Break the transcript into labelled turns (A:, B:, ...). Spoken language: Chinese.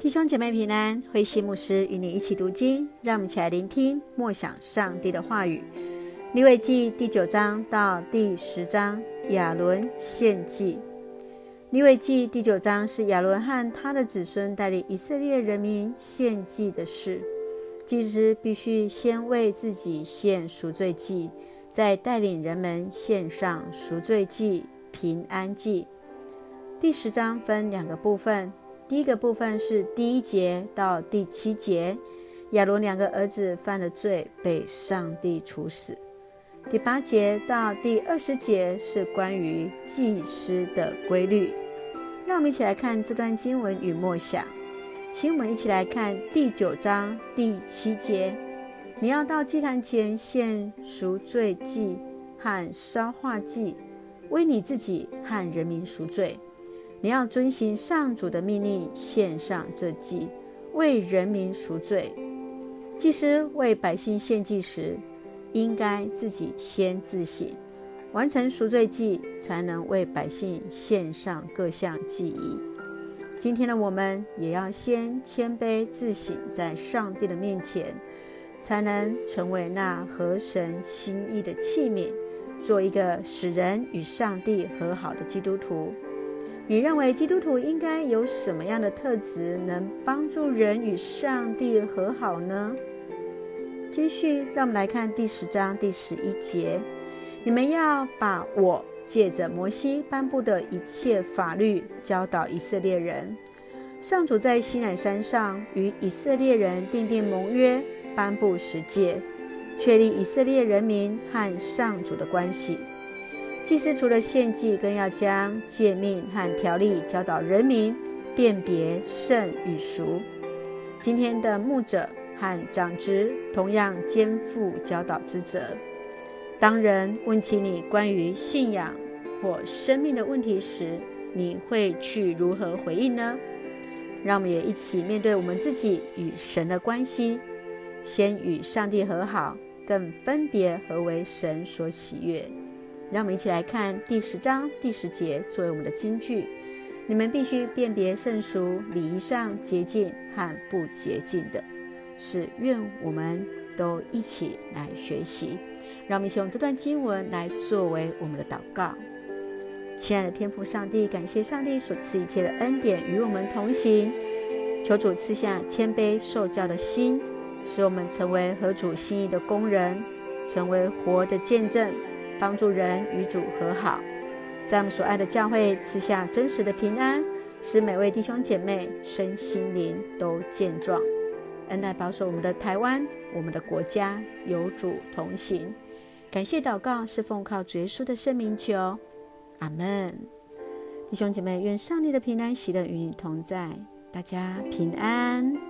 A: 弟兄姐妹平安，慧馨牧师与你一起读经，让我们一起来聆听默想上帝的话语。利未记第九章到第十章，亚伦献祭。利未记第九章是亚伦和他的子孙带领以色列人民献祭的事。祭司必须先为自己献赎罪祭，再带领人们献上赎罪祭、平安祭。第十章分两个部分，第一个部分是第一节到第七节，亚伦两个儿子犯了罪，被上帝处死。第八节到第二十节是关于祭司的规律。让我们一起来看这段经文与默想。请我们一起来看第九章第七节：你要到祭坛前献赎罪祭和烧化祭，为你自己和人民赎罪。你要遵行上主的命令，献上这祭，为人民赎罪。祭司为百姓献祭时，应该自己先自省，完成赎罪祭，才能为百姓献上各项祭仪。今天的我们也要先谦卑自省，在上帝的面前，才能成为那合神心意的器皿，做一个使人与上帝和好的基督徒。你认为基督徒应该有什么样的特质，能帮助人与上帝和好呢？继续，让我们来看第十章第十一节：你们要把我借着摩西颁布的一切法律教导以色列人。上主在西乃山上与以色列人订定盟约，颁布十诫，确立以色列人民和上主的关系。祭司除了献祭，更要将诫命和条例教导人民，辨别圣与俗。今天的牧者和长执同样肩负教导之责。当人问起你关于信仰或生命的问题时，你会去如何回应呢？让我们也一起面对我们自己与神的关系，先与上帝和好，更分别何为神所喜悦。让我们一起来看第十章第十节作为我们的金句。你们必须辨别圣俗，礼仪上洁净和不洁净的，是愿我们都一起来学习。让我们一起用这段经文来作为我们的祷告。亲爱的天父上帝，感谢上帝所赐一切的恩典与我们同行。求主赐下谦卑受教的心，使我们成为合主心意的工人，成为活的见证。帮助人与主和好，在我们所爱的教会赐下真实的平安，使每位弟兄姐妹身心灵都健壮，恩待保守我们的台湾，我们的国家有主同行。感谢祷告是奉靠主耶稣的圣名求，阿门。弟兄姐妹，愿上帝的平安喜乐与你同在，大家平安。